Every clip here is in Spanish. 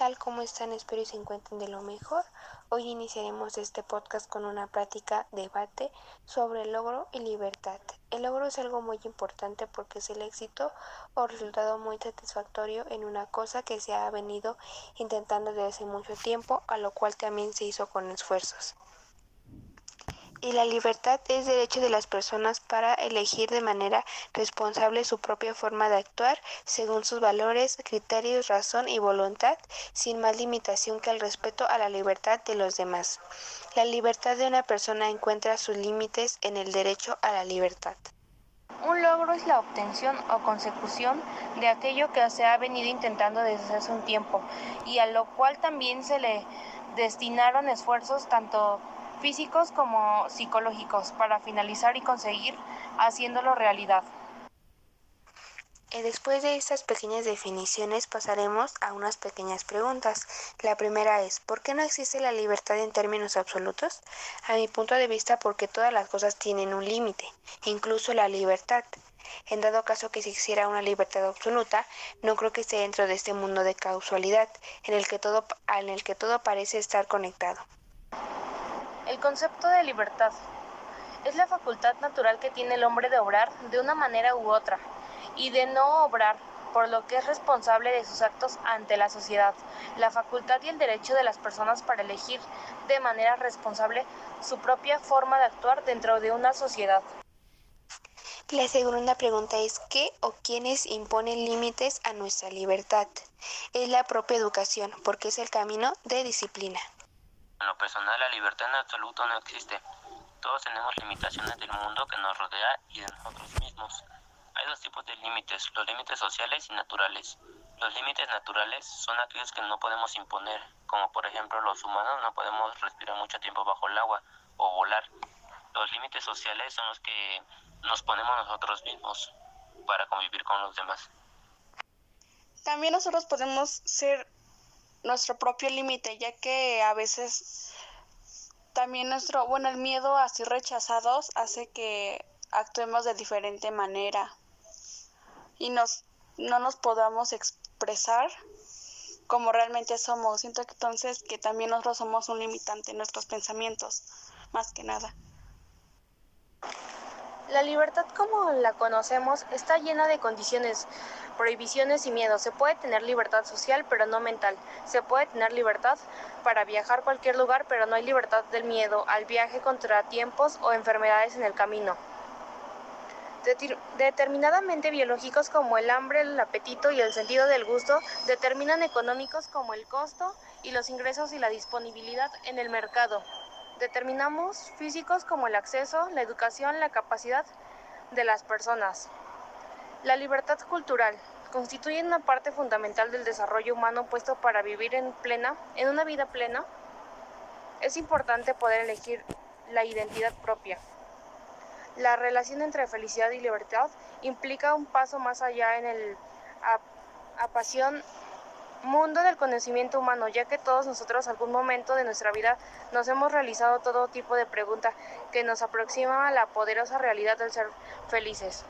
tal? ¿Cómo están? Espero y se encuentren de lo mejor. Hoy iniciaremos este podcast con una práctica, debate sobre logro y libertad. El logro es algo muy importante porque es el éxito o resultado muy satisfactorio en una cosa que se ha venido intentando desde hace mucho tiempo, a lo cual también se hizo con esfuerzos y la libertad es derecho de las personas para elegir de manera responsable su propia forma de actuar según sus valores, criterios, razón y voluntad, sin más limitación que el respeto a la libertad de los demás. La libertad de una persona encuentra sus límites en el derecho a la libertad. Un logro es la obtención o consecución de aquello que se ha venido intentando desde hace un tiempo y a lo cual también se le destinaron esfuerzos tanto físicos como psicológicos para finalizar y conseguir haciéndolo realidad. Eh, después de estas pequeñas definiciones pasaremos a unas pequeñas preguntas. La primera es, ¿por qué no existe la libertad en términos absolutos? A mi punto de vista porque todas las cosas tienen un límite, incluso la libertad. En dado caso que se hiciera una libertad absoluta, no creo que esté dentro de este mundo de causalidad en el que todo, en el que todo parece estar conectado. El concepto de libertad es la facultad natural que tiene el hombre de obrar de una manera u otra y de no obrar, por lo que es responsable de sus actos ante la sociedad, la facultad y el derecho de las personas para elegir de manera responsable su propia forma de actuar dentro de una sociedad. La segunda pregunta es ¿qué o quiénes imponen límites a nuestra libertad? Es la propia educación, porque es el camino de disciplina. En lo personal, la libertad en absoluto no existe. Todos tenemos limitaciones del mundo que nos rodea y de nosotros mismos. Hay dos tipos de límites, los límites sociales y naturales. Los límites naturales son aquellos que no podemos imponer, como por ejemplo los humanos no podemos respirar mucho tiempo bajo el agua o volar. Los límites sociales son los que nos ponemos nosotros mismos para convivir con los demás. También nosotros podemos ser nuestro propio límite, ya que a veces también nuestro, bueno, el miedo a ser rechazados hace que actuemos de diferente manera y nos, no nos podamos expresar como realmente somos. Siento entonces que también nosotros somos un limitante en nuestros pensamientos, más que nada. La libertad como la conocemos está llena de condiciones, prohibiciones y miedos. Se puede tener libertad social, pero no mental. Se puede tener libertad para viajar a cualquier lugar, pero no hay libertad del miedo al viaje contra tiempos o enfermedades en el camino. Determinadamente biológicos como el hambre, el apetito y el sentido del gusto determinan económicos como el costo y los ingresos y la disponibilidad en el mercado. Determinamos físicos como el acceso, la educación, la capacidad de las personas. La libertad cultural constituye una parte fundamental del desarrollo humano puesto para vivir en plena, en una vida plena. Es importante poder elegir la identidad propia. La relación entre felicidad y libertad implica un paso más allá en el apasión mundo del conocimiento humano, ya que todos nosotros algún momento de nuestra vida nos hemos realizado todo tipo de preguntas que nos aproximan a la poderosa realidad del ser felices.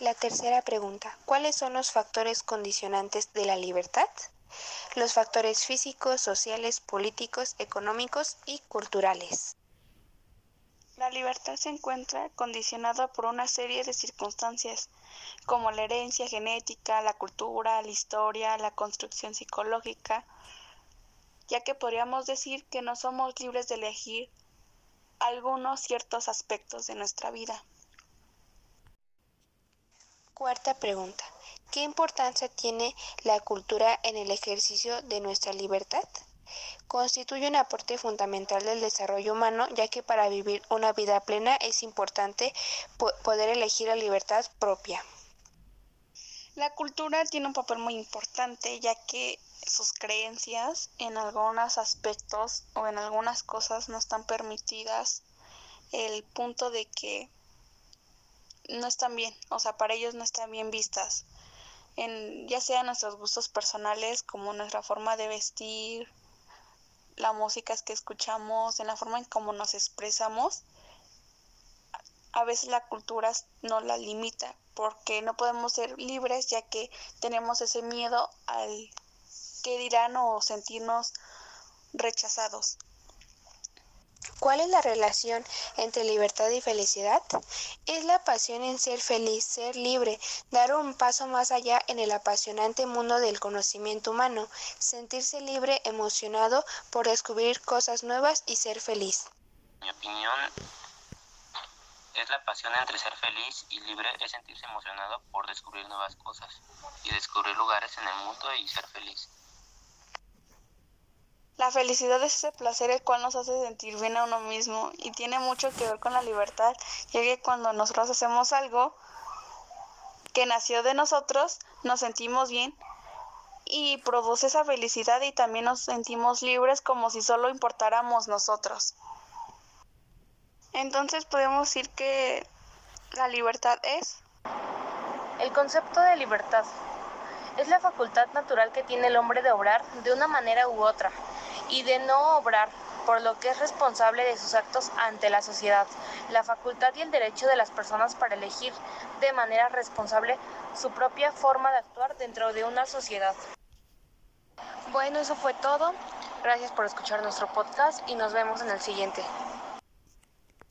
La tercera pregunta, ¿cuáles son los factores condicionantes de la libertad? Los factores físicos, sociales, políticos, económicos y culturales. La libertad se encuentra condicionada por una serie de circunstancias, como la herencia genética, la cultura, la historia, la construcción psicológica, ya que podríamos decir que no somos libres de elegir algunos ciertos aspectos de nuestra vida. Cuarta pregunta. ¿Qué importancia tiene la cultura en el ejercicio de nuestra libertad? Constituye un aporte fundamental del desarrollo humano, ya que para vivir una vida plena es importante poder elegir la libertad propia. La cultura tiene un papel muy importante, ya que sus creencias en algunos aspectos o en algunas cosas no están permitidas, el punto de que no están bien, o sea, para ellos no están bien vistas, en, ya sea nuestros gustos personales como nuestra forma de vestir, la música que escuchamos, en la forma en cómo nos expresamos, a veces la cultura no la limita porque no podemos ser libres ya que tenemos ese miedo al qué dirán o sentirnos rechazados. ¿Cuál es la relación entre libertad y felicidad? Es la pasión en ser feliz, ser libre, dar un paso más allá en el apasionante mundo del conocimiento humano, sentirse libre, emocionado por descubrir cosas nuevas y ser feliz. Mi opinión es la pasión entre ser feliz y libre es sentirse emocionado por descubrir nuevas cosas y descubrir lugares en el mundo y ser feliz. La felicidad es ese placer el cual nos hace sentir bien a uno mismo y tiene mucho que ver con la libertad, ya que cuando nosotros hacemos algo que nació de nosotros, nos sentimos bien y produce esa felicidad y también nos sentimos libres como si solo importáramos nosotros. Entonces podemos decir que la libertad es... El concepto de libertad es la facultad natural que tiene el hombre de obrar de una manera u otra y de no obrar, por lo que es responsable de sus actos ante la sociedad, la facultad y el derecho de las personas para elegir de manera responsable su propia forma de actuar dentro de una sociedad. Bueno, eso fue todo. Gracias por escuchar nuestro podcast y nos vemos en el siguiente.